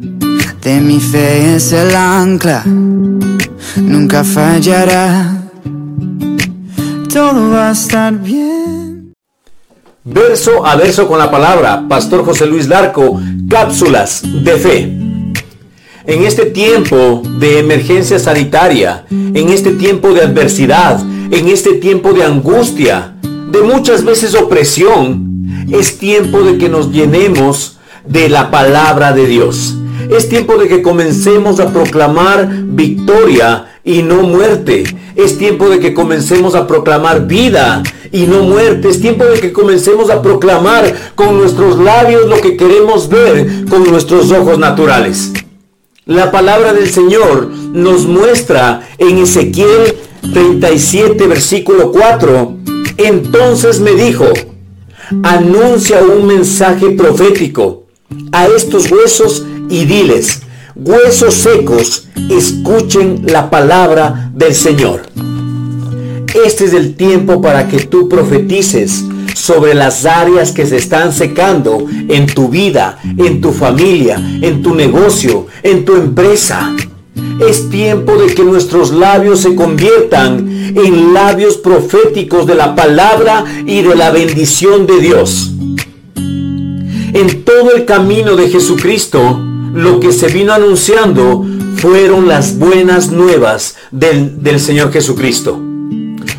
De mi fe es el ancla, nunca fallará. Todo va a estar bien. Verso a verso con la palabra, Pastor José Luis Larco, cápsulas de fe. En este tiempo de emergencia sanitaria, en este tiempo de adversidad, en este tiempo de angustia, de muchas veces opresión, es tiempo de que nos llenemos de la palabra de Dios. Es tiempo de que comencemos a proclamar victoria y no muerte. Es tiempo de que comencemos a proclamar vida y no muerte. Es tiempo de que comencemos a proclamar con nuestros labios lo que queremos ver con nuestros ojos naturales. La palabra del Señor nos muestra en Ezequiel 37, versículo 4. Entonces me dijo, anuncia un mensaje profético a estos huesos y diles, huesos secos, escuchen la palabra del Señor. Este es el tiempo para que tú profetices sobre las áreas que se están secando en tu vida, en tu familia, en tu negocio, en tu empresa. Es tiempo de que nuestros labios se conviertan en labios proféticos de la palabra y de la bendición de Dios. En todo el camino de Jesucristo, lo que se vino anunciando fueron las buenas nuevas del, del Señor Jesucristo.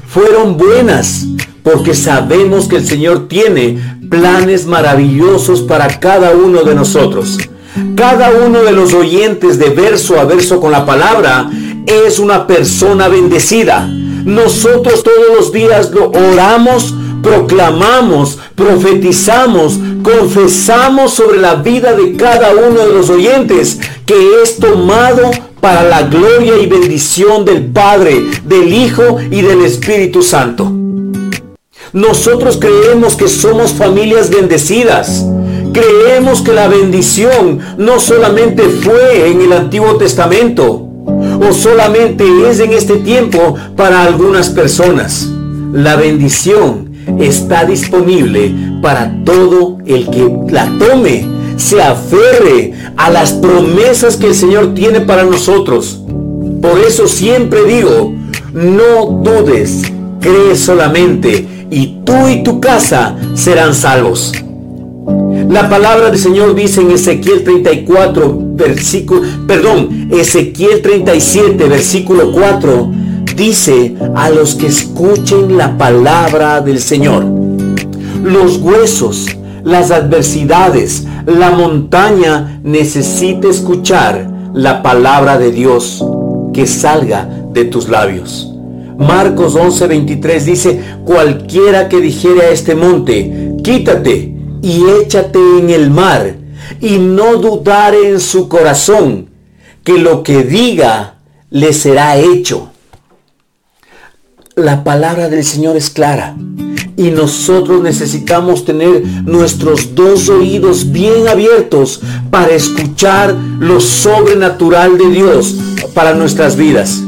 Fueron buenas porque sabemos que el Señor tiene planes maravillosos para cada uno de nosotros. Cada uno de los oyentes de verso a verso con la palabra es una persona bendecida. Nosotros todos los días lo oramos, proclamamos, profetizamos, confesamos sobre la vida de cada uno de los oyentes que es tomado para la gloria y bendición del Padre, del Hijo y del Espíritu Santo. Nosotros creemos que somos familias bendecidas. Creemos que la bendición no solamente fue en el Antiguo Testamento o solamente es en este tiempo para algunas personas. La bendición está disponible para todo el que la tome, se aferre a las promesas que el Señor tiene para nosotros. Por eso siempre digo, no dudes, cree solamente y tú y tu casa serán salvos. La palabra del Señor dice en Ezequiel 34, versículo, perdón, Ezequiel 37, versículo 4, dice a los que escuchen la palabra del Señor. Los huesos, las adversidades, la montaña necesita escuchar la palabra de Dios que salga de tus labios. Marcos 11:23 dice, cualquiera que dijere a este monte, quítate y échate en el mar, y no dudare en su corazón que lo que diga le será hecho. La palabra del Señor es clara y nosotros necesitamos tener nuestros dos oídos bien abiertos para escuchar lo sobrenatural de Dios para nuestras vidas.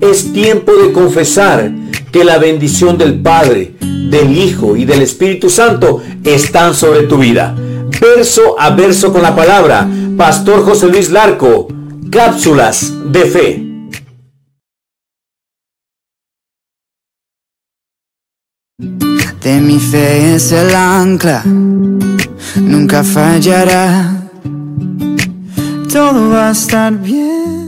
Es tiempo de confesar que la bendición del Padre, del Hijo y del Espíritu Santo están sobre tu vida. Verso a verso con la palabra, Pastor José Luis Larco, cápsulas de fe. De mi fe es el ancla, nunca fallará. Todo va a estar bien.